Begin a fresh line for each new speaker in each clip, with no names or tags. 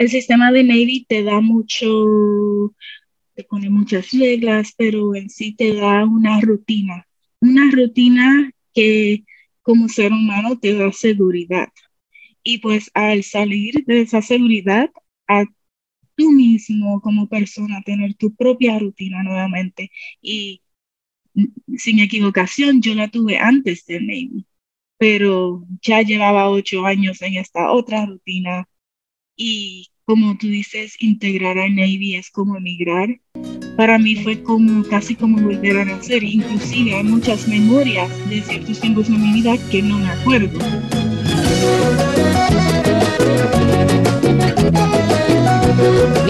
el sistema de Navy te da mucho, te pone muchas reglas, pero en sí te da una rutina, una rutina que como ser humano te da seguridad. Y pues al salir de esa seguridad, a tú mismo como persona tener tu propia rutina nuevamente. Y sin equivocación, yo la tuve antes de Navy, pero ya llevaba ocho años en esta otra rutina y como tú dices, integrar al Navy es como emigrar. Para mí fue como casi como volver a nacer. Inclusive hay muchas memorias de ciertos tiempos de mi vida que no me acuerdo.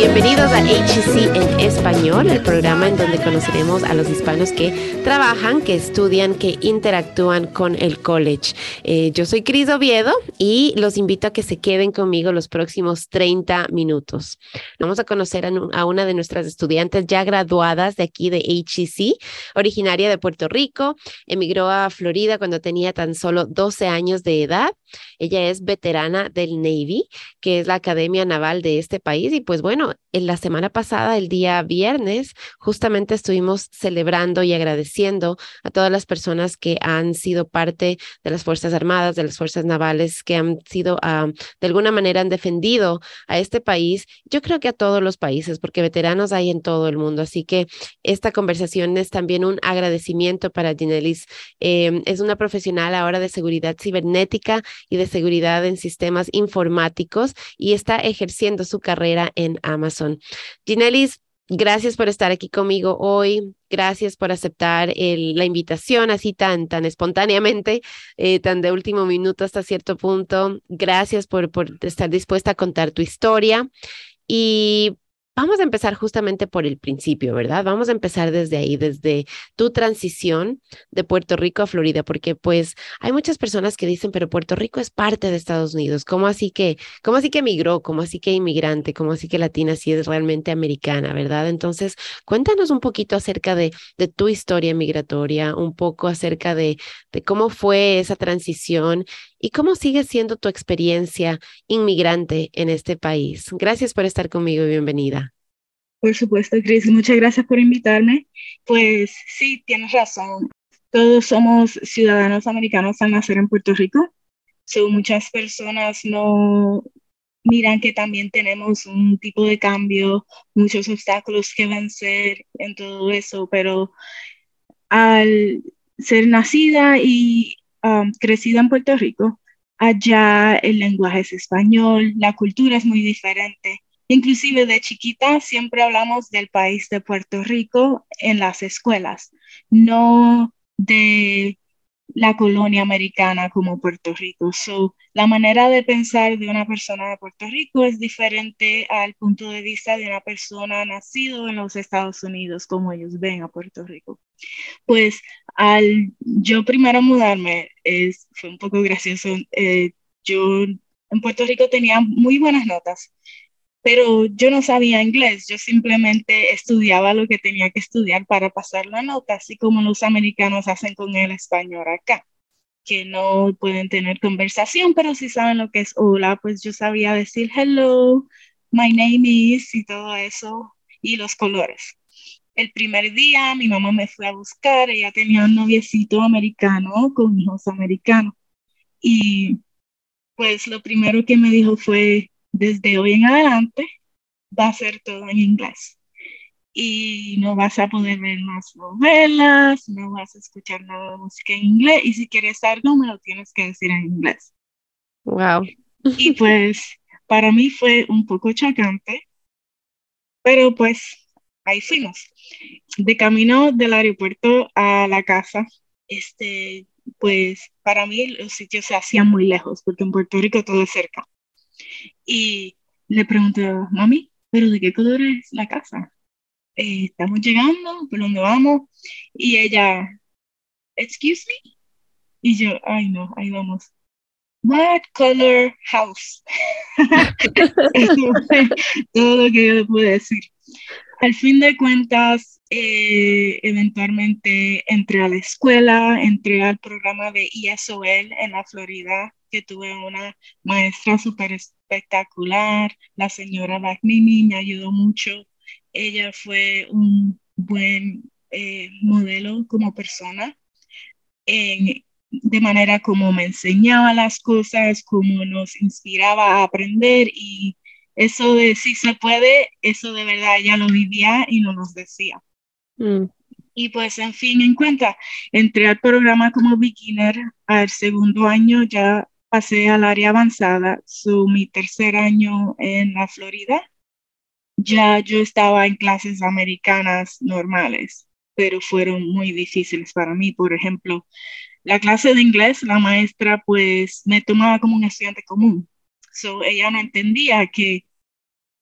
Bienvenidos a HC en español, el programa en donde conoceremos a los hispanos que trabajan, que estudian, que interactúan con el college. Eh, yo soy Cris Oviedo y los invito a que se queden conmigo los próximos 30 minutos. Vamos a conocer a, una de nuestras estudiantes ya graduadas de aquí de HEC, originaria de Puerto Rico, emigró a Florida cuando tenía tan solo 12 años de edad. Ella es veterana del Navy, que es la Academia Naval de este país y pues bueno, en la semana pasada, el día viernes, justamente estuvimos celebrando y agradeciendo a todas las personas que han sido parte de las Fuerzas Armadas, de las Fuerzas Navales, que han sido, ah, de alguna manera, han defendido a este país. Yo creo que a todos los países, porque veteranos hay en todo el mundo. Así que esta conversación es también un agradecimiento para Ginelis. Em, es una profesional ahora de seguridad cibernética y de seguridad en sistemas informáticos y está ejerciendo su carrera en Amazon. Ginelis, gracias por estar aquí conmigo hoy. Gracias por aceptar la invitación así tan, tan espontáneamente, eh, tan de último minuto hasta cierto punto. Gracias por, por estar dispuesta a contar tu historia. Y Vamos a empezar justamente por el principio, ¿verdad? Vamos a empezar desde ahí, desde tu transición de Puerto Rico a Florida, porque pues hay muchas personas que dicen, pero Puerto Rico es parte de Estados Unidos. ¿Cómo así que, cómo así que emigró? ¿Cómo así que inmigrante? ¿Cómo así que latina si es realmente americana, verdad? Entonces, cuéntanos un poquito acerca de, tu historia migratoria, un poco acerca de cómo fue esa transición y cómo sigue siendo tu experiencia inmigrante en este país. Gracias por estar conmigo y bienvenida.
Por supuesto, Cris, muchas gracias por invitarme. Pues sí, tienes razón. Todos somos ciudadanos americanos al nacer en Puerto Rico. So, muchas personas no miran que también tenemos un tipo de cambio, muchos obstáculos que vencer en todo eso, pero al ser nacida y um, crecida en Puerto Rico, allá el lenguaje es español, la cultura es muy diferente. Inclusive de chiquita siempre hablamos del país de Puerto Rico en las escuelas, no de la colonia americana como Puerto Rico. So, la manera de pensar de una persona de Puerto Rico es diferente al punto de vista de una persona nacido en los Estados Unidos, como ellos ven a Puerto Rico. Pues al yo primero mudarme, es, fue un poco gracioso. Eh, yo en Puerto Rico tenía muy buenas notas pero yo no sabía inglés, yo simplemente estudiaba lo que tenía que estudiar para pasar la nota, así como los americanos hacen con el español acá, que no pueden tener conversación, pero si saben lo que es hola, pues yo sabía decir hello, my name is y todo eso, y los colores. El primer día mi mamá me fue a buscar, ella tenía un noviecito americano con hijos americanos, y pues lo primero que me dijo fue, desde hoy en adelante va a ser todo en inglés. Y no vas a poder ver más novelas, no vas a escuchar nada de música en inglés. Y si quieres algo, me lo tienes que decir en inglés.
Wow.
Y pues para mí fue un poco chocante, pero pues ahí fuimos. De camino del aeropuerto a la casa, este, pues para mí los sitios se hacían muy lejos, porque en Puerto Rico todo es cerca. Y le pregunté, mami, ¿pero de qué color es la casa? Eh, estamos llegando, ¿por dónde vamos? Y ella, excuse me. Y yo, ay no, ahí vamos. What color house? todo lo que yo le pude decir. Al fin de cuentas, eh, eventualmente entré a la escuela, entré al programa de ESOL en la Florida que tuve una maestra súper espectacular, la señora Bagnini me ayudó mucho. Ella fue un buen eh, modelo como persona, de manera como me enseñaba las cosas, como nos inspiraba a aprender y eso de si se puede, eso de verdad ella lo vivía y no nos decía. Mm. Y pues, en fin, en cuenta, entré al programa como beginner, al segundo año ya pasé al área avanzada, su mi tercer año en la Florida, ya yo estaba en clases americanas normales, pero fueron muy difíciles para mí. Por ejemplo, la clase de inglés, la maestra pues me tomaba como un estudiante común. So, ella no entendía que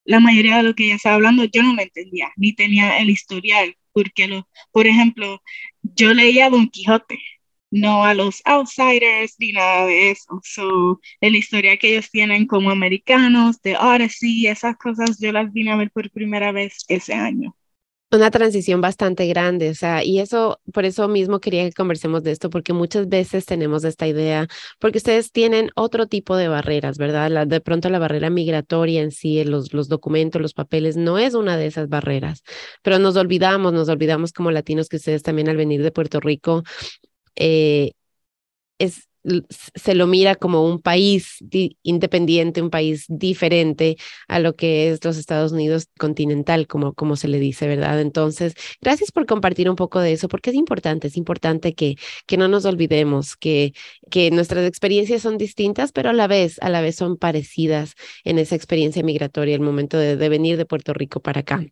la mayoría de lo que ella estaba hablando yo no lo entendía, ni tenía el historial, porque, lo, por ejemplo, yo leía Don Quijote, no a los outsiders ni nada de eso. So, la historia que ellos tienen como americanos, de Odyssey, esas cosas yo las vine a ver por primera vez ese año
una transición bastante grande, o sea, y eso, por eso mismo quería que conversemos de esto, porque muchas veces tenemos esta idea, porque ustedes tienen otro tipo de barreras, ¿verdad? La, de pronto la barrera migratoria en sí, los, los documentos, los papeles, no es una de esas barreras, pero nos olvidamos, nos olvidamos como latinos que ustedes también al venir de Puerto Rico, eh, es, se lo mira como un país independiente, un país diferente a lo que es los Estados Unidos continental, como, como se le dice, ¿verdad? Entonces, gracias por compartir un poco de eso, porque es importante, es importante que, que no nos olvidemos que, que nuestras experiencias son distintas, pero a la vez, a la vez son parecidas en esa experiencia migratoria, el momento de, de venir de Puerto Rico para acá.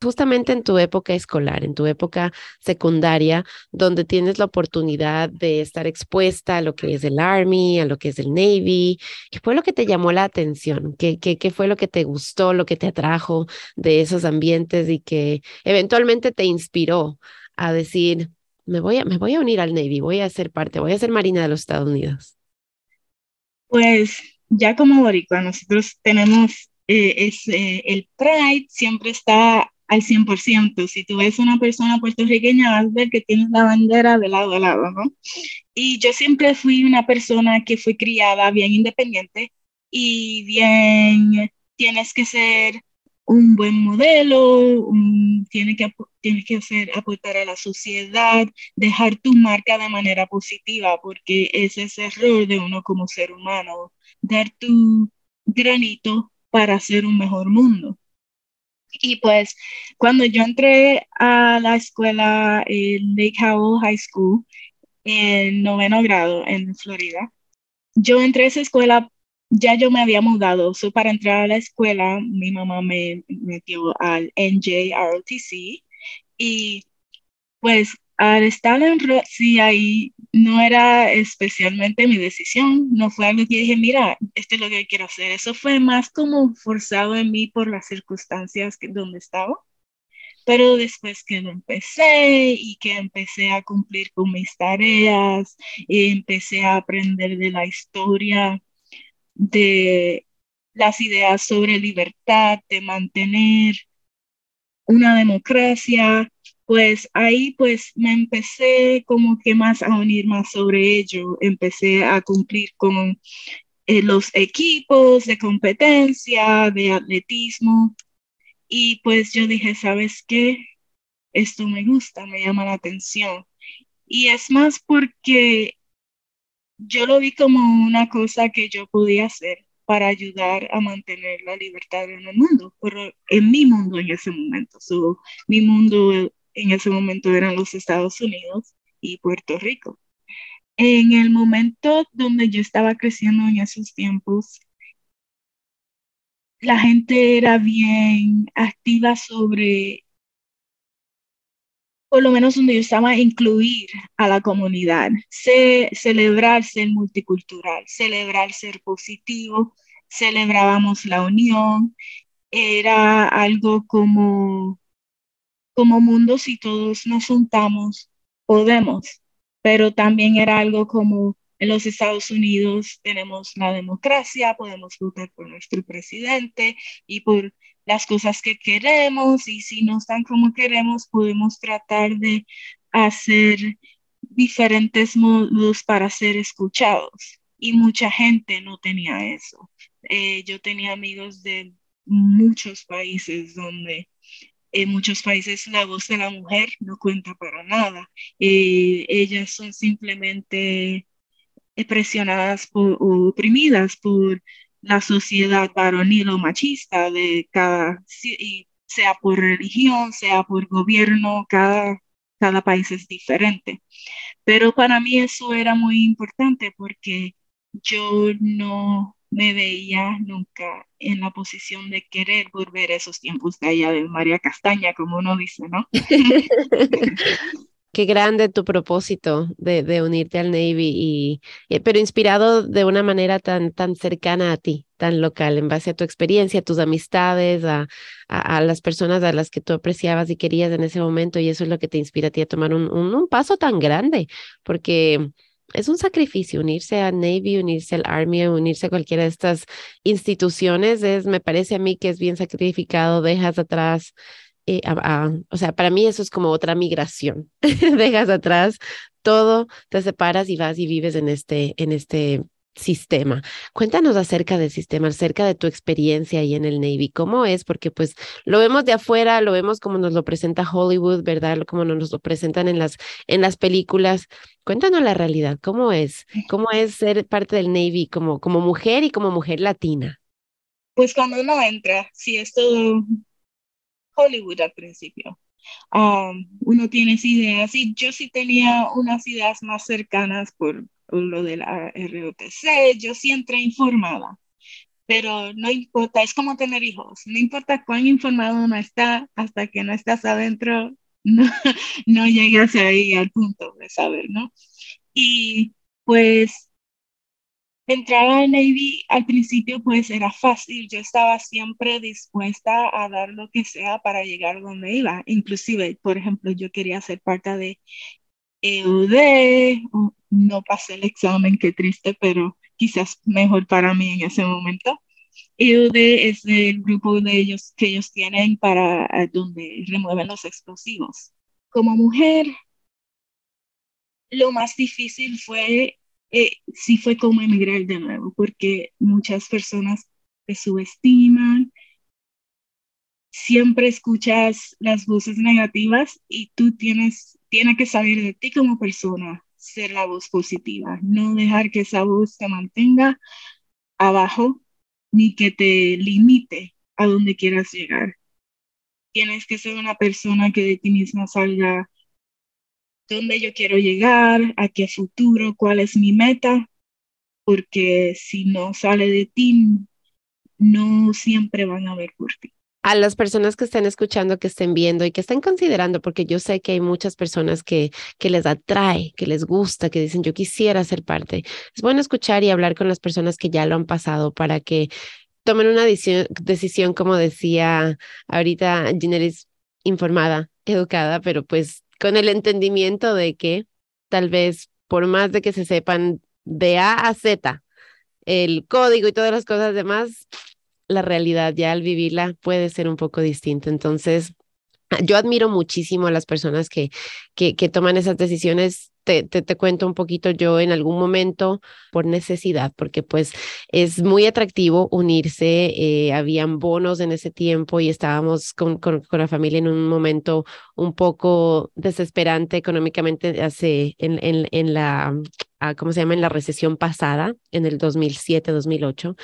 Justamente en tu época escolar, en tu época secundaria, donde tienes la oportunidad de estar expuesta a lo que es del Army, a lo que es del Navy. ¿Qué fue lo que te llamó la atención? ¿Qué, qué, qué fue lo que te gustó, lo que te atrajo de esos ambientes y que eventualmente te inspiró a decir, me voy a, me voy a unir al Navy, voy a ser parte, voy a ser Marina de los Estados Unidos?
Pues ya como boricua, nosotros tenemos eh, es, el Pride siempre está al 100%. Si tú ves una persona puertorriqueña, vas a ver que tiene la bandera de lado a lado, ¿no? Y yo siempre fui una persona que fue criada bien independiente y bien, tienes que ser un buen modelo, tienes que, tienes que hacer, aportar a la sociedad, dejar tu marca de manera positiva, porque ese es el error de uno como ser humano, dar tu granito para hacer un mejor mundo. Y pues cuando yo entré a la escuela en Lake Howell High School, en noveno grado en Florida, yo entré a esa escuela, ya yo me había mudado, so para entrar a la escuela mi mamá me metió al NJROTC y pues al estar en sí ahí no era especialmente mi decisión, no fue algo que dije, mira, esto es lo que quiero hacer, eso fue más como forzado en mí por las circunstancias que, donde estaba. Pero después que lo empecé y que empecé a cumplir con mis tareas, y empecé a aprender de la historia, de las ideas sobre libertad, de mantener una democracia, pues ahí pues me empecé como que más a unir más sobre ello, empecé a cumplir con eh, los equipos de competencia, de atletismo, y pues yo dije, ¿sabes qué? Esto me gusta, me llama la atención. Y es más porque yo lo vi como una cosa que yo podía hacer para ayudar a mantener la libertad en el mundo, pero en mi mundo en ese momento. mi mundo en ese momento eran los Estados Unidos y Puerto Rico. En el momento donde yo estaba creciendo en esos tiempos, la gente era bien activa sobre, por lo menos donde yo estaba, incluir a la comunidad, celebrar ser multicultural, celebrar ser positivo, celebrábamos la unión, era algo como como mundo, si todos nos juntamos, podemos, pero también era algo como en los Estados Unidos tenemos la democracia, podemos votar por nuestro presidente y por las cosas que queremos y si no están como queremos, podemos tratar de hacer diferentes modos para ser escuchados. y mucha gente no tenía eso. Eh, yo tenía amigos de muchos países donde en muchos países la voz de la mujer no cuenta para nada. Eh, ellas son simplemente presionadas o oprimidas por la sociedad varonil o machista de cada, sea por religión, sea por gobierno, cada, cada país es diferente. Pero para mí eso era muy importante porque yo no me veía nunca en la posición de querer volver a esos tiempos de allá de María Castaña, como uno dice, ¿no?
Qué grande tu propósito de, unirte al Navy, y, eh, pero inspirado de una manera tan, tan cercana a ti, tan local, en base a tu experiencia, a tus amistades, a, las personas a las que tú apreciabas y querías en ese momento, y eso es lo que te inspira a ti a tomar un paso tan grande, porque es un sacrificio unirse a Navy, unirse al Army, unirse a cualquiera de estas instituciones. Es, me parece a mí que es bien sacrificado, dejas atrás, eh, o sea, para mí eso es como otra migración. dejas atrás todo, te separas y vas y vives en este, en este sistema. Cuéntanos acerca del sistema, acerca de tu experiencia ahí en el Navy. ¿Cómo es? Porque pues lo vemos de afuera, lo vemos como nos lo presenta Hollywood, ¿verdad? Como nos lo presentan en las, en las películas. Cuéntanos la realidad, ¿cómo es? ¿Cómo es ser parte del Navy como, como mujer y como mujer latina?
Pues cuando uno entra, sí es todo Hollywood al principio. Um, uno tiene ideas y yo sí tenía unas ideas más cercanas por lo de la ROTC, yo sí entré informada, pero no importa, es como tener hijos, no importa cuán informado uno está, hasta que no estás adentro, no, no llegas ahí al punto de saber, ¿no? Y pues entrar al Navy al principio pues era fácil, yo estaba siempre dispuesta a dar lo que sea para llegar donde iba, inclusive, por ejemplo, yo quería ser parte de EUD, no pasé el examen, qué triste, pero quizás mejor para mí en ese momento. EUD es el grupo de ellos que ellos tienen para eh, donde remueven los explosivos. Como mujer, lo más difícil fue, eh, sí fue como emigrar de nuevo, porque muchas personas te subestiman, siempre escuchas las voces negativas y tú tienes tiene que salir de ti como persona, ser la voz positiva, no dejar que esa voz te mantenga abajo ni que te limite a donde quieras llegar. Tienes que ser una persona que de ti misma salga dónde yo quiero llegar, a qué futuro, cuál es mi meta, porque si no sale de ti, no siempre van a ver por ti
a las personas que estén escuchando, que estén viendo y que estén considerando, porque yo sé que hay muchas personas que, que les atrae, que les gusta, que dicen yo quisiera ser parte. Es bueno escuchar y hablar con las personas que ya lo han pasado para que tomen una decisión, como decía ahorita Ginelis, informada, educada, pero pues con el entendimiento de que tal vez por más de que se sepan de A a Z el código y todas las cosas demás, la realidad ya al vivirla puede ser un poco distinto. Entonces, yo admiro muchísimo a las personas que, que, toman esas decisiones. Te, te, te, cuento un poquito yo en algún momento por necesidad, porque pues es muy atractivo unirse. Eh, habían bonos en ese tiempo y estábamos con, con, con, la familia en un momento un poco desesperante económicamente hace, en, en, en la, ah, ¿cómo se llama? En la recesión pasada, en el 2007-2008.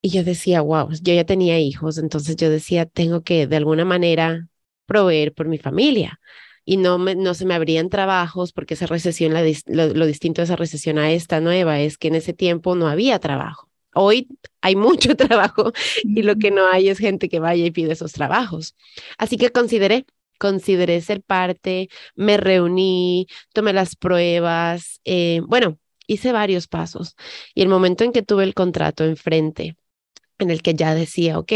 Y yo decía, wow, yo ya tenía hijos, entonces yo decía, tengo que de alguna manera proveer por mi familia. Y no, me, no se me abrían trabajos porque esa recesión, la, lo, lo distinto de esa recesión a esta nueva es que en ese tiempo no había trabajo. Hoy hay mucho trabajo y lo que no hay es gente que vaya y pide esos trabajos. Así que consideré, consideré ser parte, me reuní, tomé las pruebas, eh, bueno, hice varios pasos y el momento en que tuve el contrato enfrente, en el que ya decía, ok,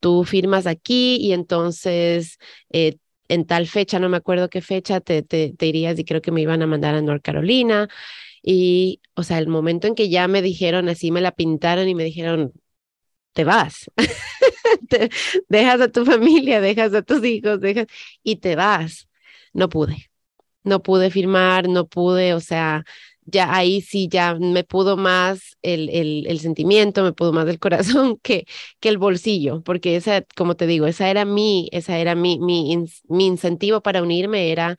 tú firmas aquí y entonces eh, en tal fecha, no me acuerdo qué fecha, te, te, irías y creo que me iban a mandar a North Carolina. Y, o sea, el momento en que ya me dijeron, así me la pintaron y me dijeron, te vas, dejas a tu familia, dejas a tus hijos, dejas y te vas. No pude, no pude firmar, no pude, o sea, ya ahí sí ya me pudo más el, el, el, sentimiento, me pudo más el corazón que, que el bolsillo, porque esa, como te digo, esa era mi, esa era mi, mi, mi incentivo para unirme, era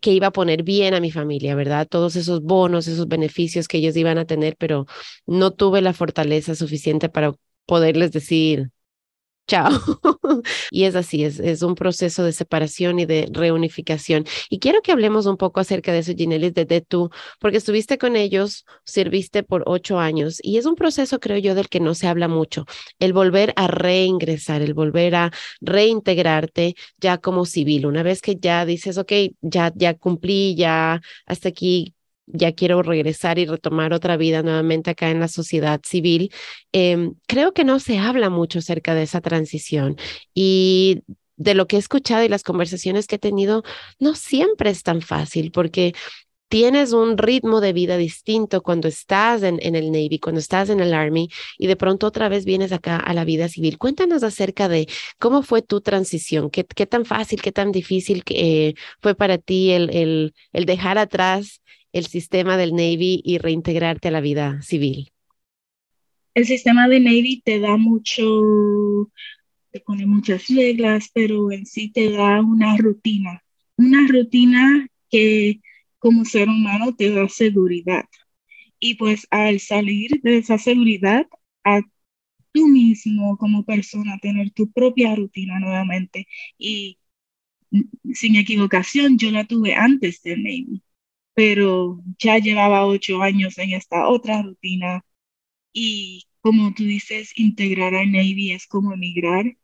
que iba a poner bien a mi familia, ¿verdad? Todos esos bonos, esos beneficios que ellos iban a tener, pero no tuve la fortaleza suficiente para poderles decir, chao. y es así, es, es, un proceso de separación y de reunificación. Y quiero que hablemos un poco acerca de eso, Ginelis, desde tú, porque estuviste con ellos, serviste por ocho años y es un proceso, creo yo, del que no se habla mucho, el volver a reingresar, el volver a reintegrarte ya como civil. Una vez que ya dices, ok, ya, ya cumplí, ya hasta aquí ya quiero regresar y retomar otra vida nuevamente acá en la sociedad civil, em, creo que no se habla mucho acerca de esa transición y de lo que he escuchado y las conversaciones que he tenido, no siempre es tan fácil porque tienes un ritmo de vida distinto cuando estás en, en, el Navy, cuando estás en el Army y de pronto otra vez vienes acá a la vida civil. Cuéntanos acerca de cómo fue tu transición, qué, qué tan fácil, qué tan difícil eh, fue para ti el, el, el dejar atrás el sistema del Navy y reintegrarte a la vida civil?
El sistema de Navy te da mucho, te pone muchas reglas, pero en sí te da una rutina, una rutina que como ser humano te da seguridad. Y pues al salir de esa seguridad, a tú mismo como persona tener tu propia rutina nuevamente. Y sin equivocación, yo la tuve antes del Navy pero ya llevaba ocho años en esta otra rutina y como tú dices, integrar a Navy es como emigrar.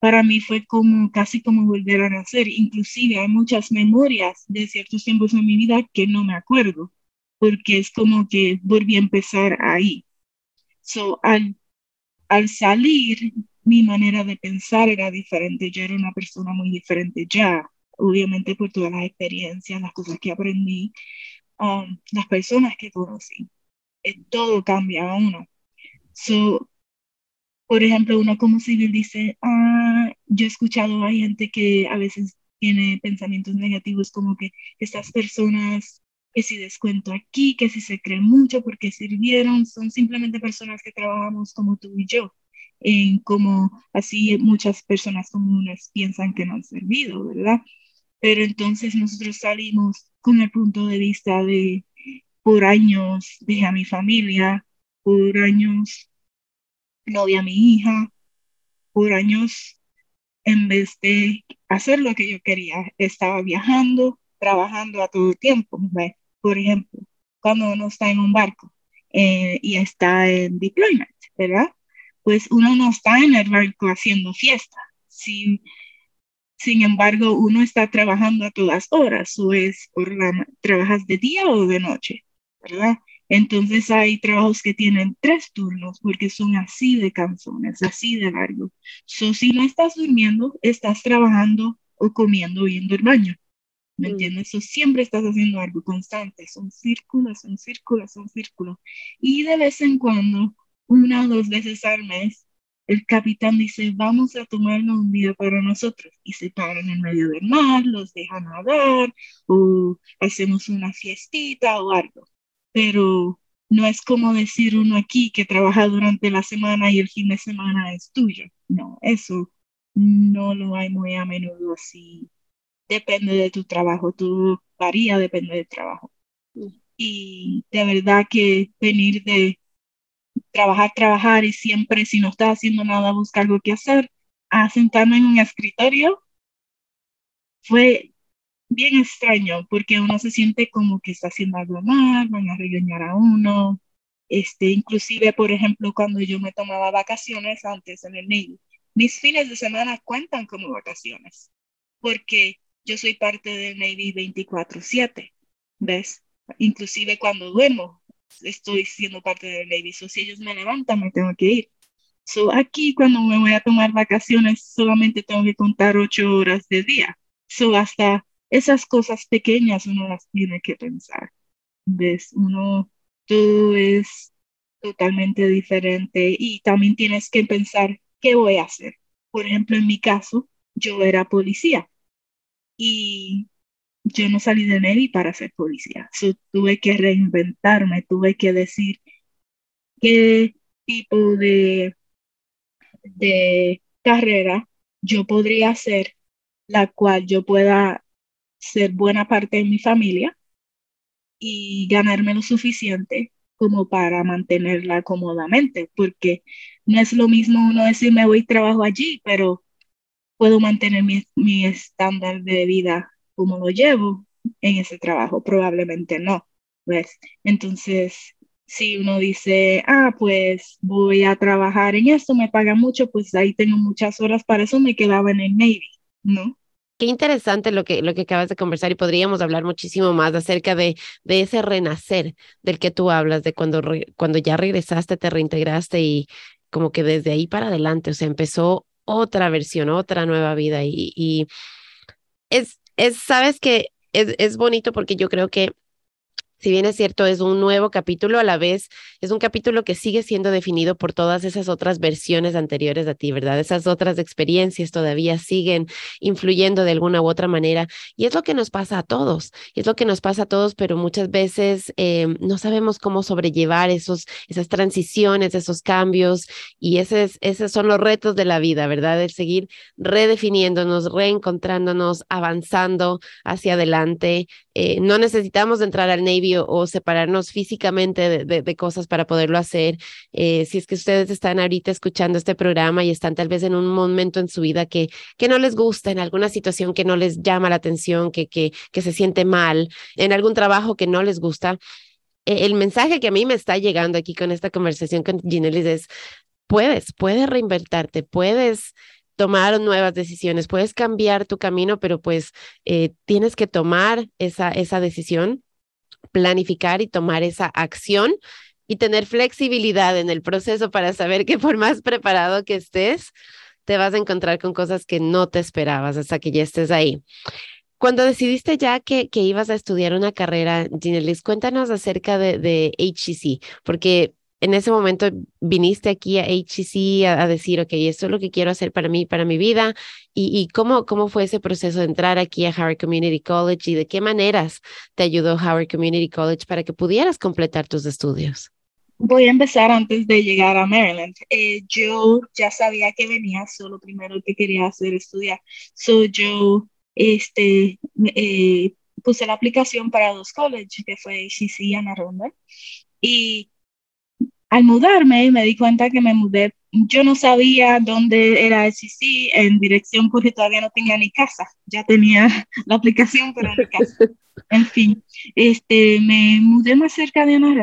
Para mí fue como casi como volver a nacer. Inclusive hay muchas memorias de ciertos tiempos en mi vida que no me acuerdo, porque es como que volví a empezar ahí. So, al, al salir, mi manera de pensar era diferente. Yo era una persona muy diferente ya obviamente por todas las experiencias, las cosas que aprendí, um, las personas que conocí. Eh, todo cambia a uno. So, por ejemplo, uno como civil dice, ah, yo he escuchado a gente que a veces tiene pensamientos negativos como que estas personas que si descuento aquí, que si se creen mucho porque sirvieron, son simplemente personas que trabajamos como tú y yo, en como así muchas personas comunes piensan que no han servido, ¿verdad? Pero entonces nosotros salimos con el punto de vista de por años dejé a mi familia, por años novia a mi hija, por años en vez de hacer lo que yo quería, estaba viajando, trabajando a todo tiempo. Por ejemplo, cuando uno está en un barco eh, y está en deployment, ¿verdad? Pues uno no está en el barco haciendo fiesta. Si sin embargo, uno está trabajando a todas horas, o es trabajas de día o de noche, ¿verdad? Entonces hay trabajos que tienen tres turnos porque son así de canzones, así de largos. So, si no estás durmiendo, estás trabajando o comiendo o yendo al baño. ¿Me mm. entiendes? So, siempre estás haciendo algo constante. Son círculos, son círculos, son círculos. Y de vez en cuando, una o dos veces al mes, el capitán dice, vamos a tomarnos un día para nosotros. Y se paran en medio del mar, los dejan nadar, o hacemos una fiestita o algo. Pero no es como decir uno aquí que trabaja durante la semana y el fin de semana es tuyo. No, eso no lo hay muy a menudo así. Depende de tu trabajo, tú varía, depende del trabajo. Y de verdad que venir de trabajar, trabajar y siempre si no estás haciendo nada buscar algo que hacer, a sentarme en un escritorio fue bien extraño porque uno se siente como que está haciendo algo mal, van a regañar a uno. Este, inclusive, por ejemplo, cuando yo me tomaba vacaciones antes en el Navy, mis fines de semana cuentan como vacaciones porque yo soy parte del Navy 24/7, ¿ves? Inclusive cuando duermo, estoy siendo parte del Navy. So, si ellos me levantan, me tengo que ir. So, aquí cuando me voy a tomar vacaciones, solamente tengo que contar ocho horas de día. So, hasta esas cosas pequeñas uno las tiene que pensar. ¿Ves? Uno, todo es totalmente diferente y también tienes que pensar qué voy a hacer. Por ejemplo, en mi caso, yo era policía y yo no salí de Navy para ser policía. tuve que reinventarme, tuve que decir qué tipo de, de carrera yo podría hacer, la cual yo pueda ser buena parte de mi familia y ganarme lo suficiente como para mantenerla cómodamente, porque no es lo mismo uno decir me voy y trabajo allí, pero puedo mantener mi, mi estándar de vida como lo llevo en ese trabajo, probablemente no, ¿ves? Entonces, si uno dice, ah, pues voy a trabajar en esto, me paga mucho, pues ahí tengo muchas horas para eso, me quedaba en el Navy, ¿no?
Qué interesante lo que, lo que acabas de conversar y podríamos hablar muchísimo más acerca de, de ese renacer del que tú hablas, de cuando, cuando ya regresaste, te reintegraste y como que desde ahí para adelante, o sea, empezó otra versión, otra nueva vida y, y es, es, sabes que es, es bonito porque yo creo que si bien es cierto, es un nuevo capítulo, a la vez es un capítulo que sigue siendo definido por todas esas otras versiones anteriores a ti, ¿verdad? Esas otras experiencias todavía siguen influyendo de alguna u otra manera. Y es lo que nos pasa a todos, y es lo que nos pasa a todos, pero muchas veces eh, no sabemos cómo sobrellevar esos, esas transiciones, esos cambios, y ese esos son los retos de la vida, ¿verdad? El seguir redefiniéndonos, reencontrándonos, avanzando hacia adelante. Eh, no necesitamos entrar al Navy o, separarnos físicamente de, cosas para poderlo hacer. Eh, si es que ustedes están ahorita escuchando este programa y están tal vez en un momento en su vida que, que no les gusta, en alguna situación que no les llama la atención, que, que, se siente mal, en algún trabajo que no les gusta, e, el mensaje que a mí me está llegando aquí con esta conversación con Ginelis es, puedes, puedes reinvertarte, puedes tomar nuevas decisiones, puedes cambiar tu camino, pero pues eh, tienes que tomar esa, esa decisión planificar y tomar esa acción y tener flexibilidad en el proceso para saber que por más preparado que estés, te vas a encontrar con cosas que no te esperabas hasta que ya estés ahí. Cuando decidiste ya que, que ibas a estudiar una carrera, Ginelis, cuéntanos acerca de, de HCC, porque en ese momento viniste aquí a HCC a, decir, ok, esto es lo que quiero hacer para mí, para mi vida, y, cómo, cómo fue ese proceso de entrar aquí a Howard Community College y de qué maneras te ayudó Howard Community College para que pudieras completar tus estudios.
Voy a empezar antes de llegar a Maryland. Eh, yo ya sabía que venía, solo primero que quería hacer estudiar. So yo este, eh, puse la aplicación para dos colleges, que fue HCC y Anna Arundel. Y al mudarme me di cuenta que me mudé, yo no sabía dónde era el CC en dirección porque todavía no tenía ni casa, ya tenía la aplicación pero ni casa. En fin, este, me mudé más cerca de Ana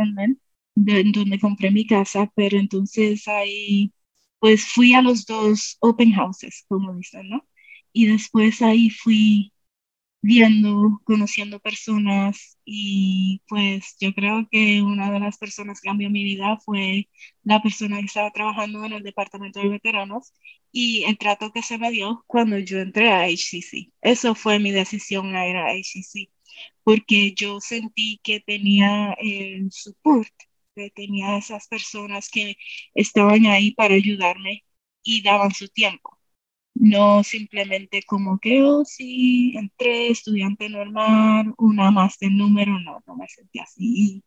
de, donde compré mi casa, pero entonces ahí pues fui a los dos open houses, como dicen, ¿no? Y después ahí fui viendo, conociendo personas y pues yo creo que una de las personas que cambió mi vida fue la persona que estaba trabajando en el departamento de veteranos y el trato que se me dio cuando yo entré a HCC. Eso fue mi decisión a ir a HCC porque yo sentí que tenía el support, que tenía esas personas que estaban ahí para ayudarme y daban su tiempo no simplemente como que, oh, sí, entré, estudiante normal, una más de número, no, no me sentí así.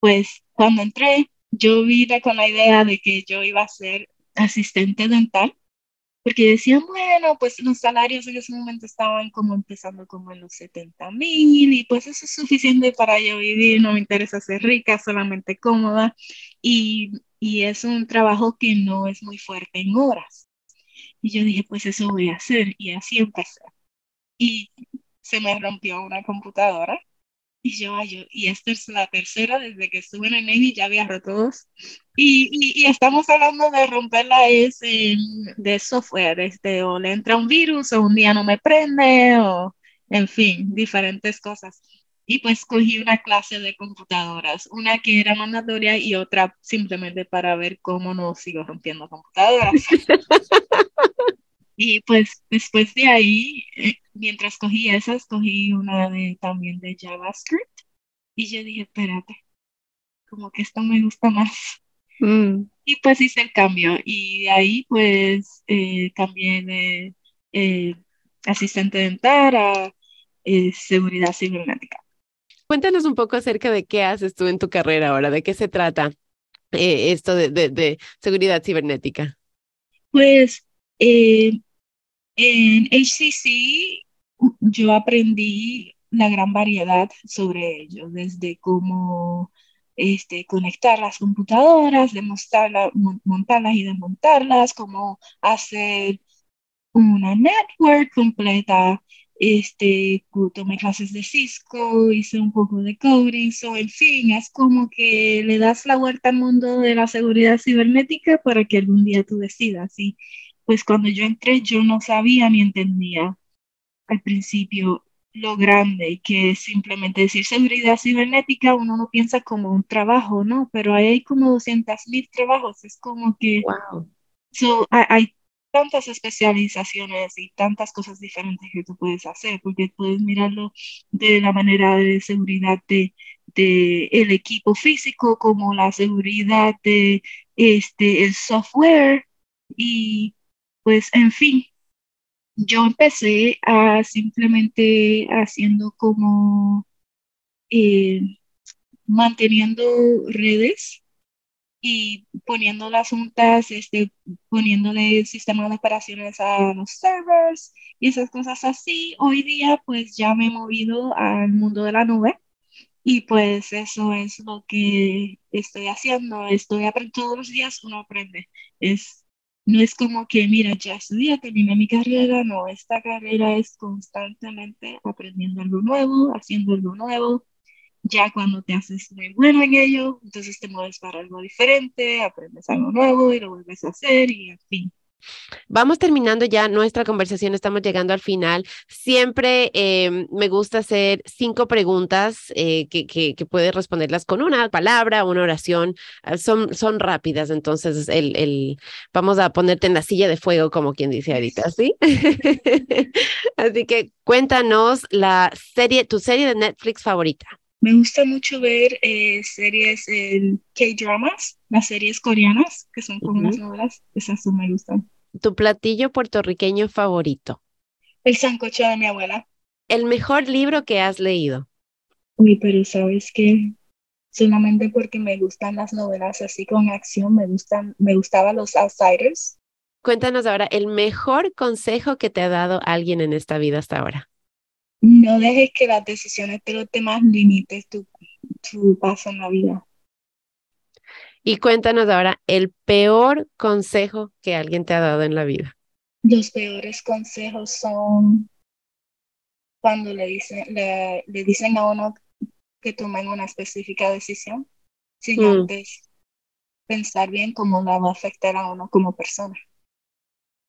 Pues cuando entré, yo vine con la idea de que yo iba a ser asistente dental, porque decían, bueno, pues los salarios en ese momento estaban como empezando como en los 70 mil y pues eso es suficiente para yo vivir, no me interesa ser rica, solamente cómoda y, y es un trabajo que no es muy fuerte en horas. Y yo dije, pues eso voy a hacer. Y así empecé. Y se me rompió una computadora. Y yo, y esta es la tercera desde que estuve en el Navy, ya había roto dos. Y, y, estamos hablando de romperla es de software, este, o le entra un virus, o un día no me prende, o en fin, diferentes cosas. Y pues cogí una clase de computadoras, una que era mandatoria y otra simplemente para ver cómo no sigo rompiendo computadoras. y pues después de ahí, eh, mientras cogí esas, cogí una de, también de JavaScript. Y yo dije, espérate, como que esto me gusta más. Mm. Y pues hice el cambio. Y de ahí pues eh, cambié de eh, asistente dental a es seguridad cibernética.
Cuéntanos un poco acerca de qué haces tú en tu carrera ahora, de qué se trata eh, esto de, de, seguridad cibernética.
Pues eh, en HCC yo aprendí la gran variedad sobre ello, desde cómo este, conectar las computadoras, montarlas y desmontarlas, cómo hacer una network completa. Este, tomé clases de Cisco, hice un poco de coding, so, en fin, es como que le das la vuelta al mundo de la seguridad cibernética para que algún día tú decidas. Y pues cuando yo entré, yo no sabía ni entendía al principio lo grande que es simplemente decir seguridad cibernética, uno no piensa como un trabajo, ¿no? Pero ahí hay como 200 mil trabajos, es como que
wow.
so, hay, tantas especializaciones y tantas cosas diferentes que tú puedes hacer, porque puedes mirarlo de la manera de seguridad de, de el equipo físico, como la seguridad de este, el software. Y pues en fin, yo empecé a simplemente haciendo como eh, manteniendo redes y poniendo las juntas, este, poniéndole sistemas de operaciones a los servers y esas cosas así. Hoy día pues ya me he movido al mundo de la nube y pues eso es lo que estoy haciendo. Estoy aprendiendo todos los días, uno aprende. Es no es como que, mira, ya estudié, terminé mi carrera, no, esta carrera es constantemente aprendiendo algo nuevo, haciendo algo nuevo. Ya cuando te haces muy bueno en ello, entonces te mueves para algo diferente, aprendes algo nuevo y lo vuelves a hacer y en fin.
Vamos terminando ya nuestra conversación, estamos llegando al final. Siempre em, me gusta hacer cinco preguntas eh, que, que, que, puedes responderlas con una palabra, una oración. Ah, son, son rápidas, entonces el, el, vamos a ponerte en la silla de fuego, como quien dice ahorita, ¿sí? Así que cuéntanos la serie, tu serie de Netflix favorita.
Me gusta mucho ver eh, series K-dramas, las series coreanas, que son como unas novelas, esas son me gustan.
¿Tu platillo puertorriqueño favorito?
El sancocho de mi abuela.
¿El mejor libro que has leído?
Uy, pero sabes que solamente porque me gustan las novelas así con acción, me gustan, me gustaban los outsiders.
Cuéntanos ahora el mejor consejo que te ha dado alguien en esta vida hasta ahora
no dejes que las decisiones de los demás limiten tu, tu paso en la vida.
Y cuéntanos ahora el peor consejo que alguien te ha dado en la vida.
Los peores consejos son cuando le dicen, le, dicen a uno que tomen una específica decisión sin mm. antes pensar bien cómo la va a afectar a uno como persona.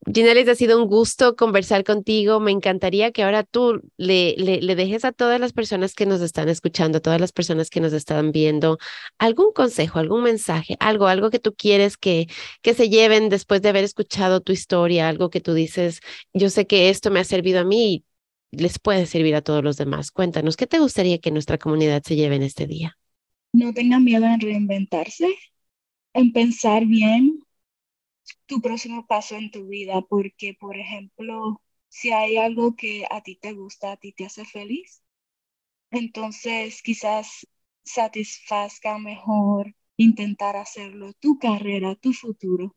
Ginelis, ha sido un gusto conversar contigo. Me encantaría que ahora tú le, le, dejes a todas las personas que nos están escuchando, a todas las personas que nos están viendo, algún consejo, algún mensaje, algo, algo que tú quieres que, que se lleven después de haber escuchado tu historia, algo que tú dices, yo sé que esto me ha servido a mí y les puede servir a todos los demás. Cuéntanos, ¿qué te gustaría que nuestra comunidad se lleve en este día?
No tengan miedo en reinventarse, en pensar bien tu próximo paso en tu vida, porque, por ejemplo, si hay algo que a ti te gusta, a ti te hace feliz, entonces quizás satisfazca mejor intentar hacerlo tu carrera, tu futuro,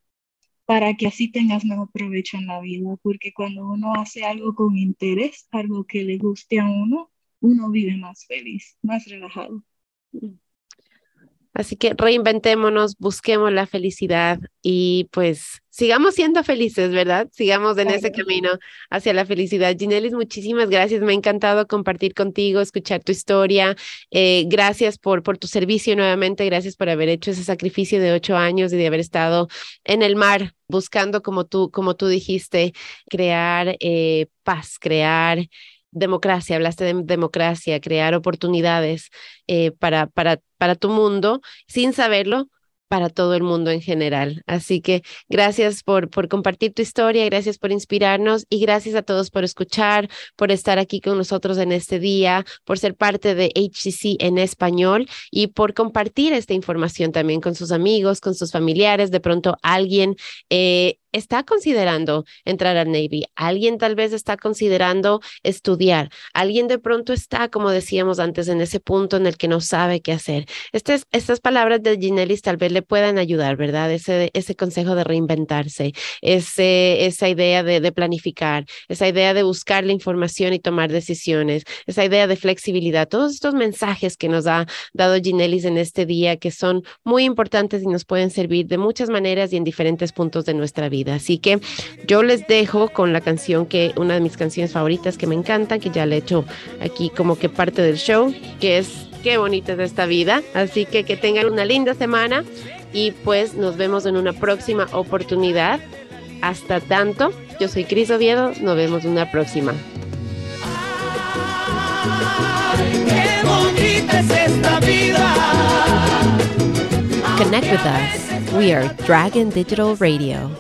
para que así tengas mejor provecho en la vida, porque cuando uno hace algo con interés, algo que le guste a uno, uno vive más feliz, más relajado.
Así que reinventémonos, busquemos la felicidad y pues sigamos siendo felices, ¿verdad? Sigamos en ese camino hacia la felicidad. Ginelis, muchísimas gracias. Me ha encantado compartir contigo, escuchar tu historia. Eh, gracias por, por tu servicio nuevamente. Gracias por haber hecho ese sacrificio de ocho años y de haber estado en el mar buscando, como tú, como tú dijiste, crear eh, paz, crear democracia, hablaste de democracia, crear oportunidades eh, para, para, para tu mundo sin saberlo, para todo el mundo en general. Así que gracias por, por compartir tu historia, gracias por inspirarnos y gracias a todos por escuchar, por estar aquí con nosotros en este día, por ser parte de HCC en español y por compartir esta información también con sus amigos, con sus familiares. De pronto alguien... Eh, está considerando entrar al Navy, alguien tal vez está considerando estudiar, alguien de pronto está, como decíamos antes, en ese punto en el que no sabe qué hacer. Estas, estas palabras de Ginelis tal vez le puedan ayudar, ¿verdad? Ese, ese consejo de reinventarse, ese, esa idea de, planificar, esa idea de buscar la información y tomar decisiones, esa idea de flexibilidad, todos estos mensajes que nos ha dado Ginelis en este día que son muy importantes y nos pueden servir de muchas maneras y en diferentes puntos de nuestra vida. Así que yo les dejo con la canción que, una de mis canciones favoritas que me encanta, que ya le he hecho aquí como que parte del show, que es Qué bonita es esta vida. Así que que tengan una linda semana y pues nos vemos en una próxima oportunidad. Hasta tanto, yo soy Cris Oviedo, nos vemos en una próxima. Connect with us. We are Dragon Digital Radio.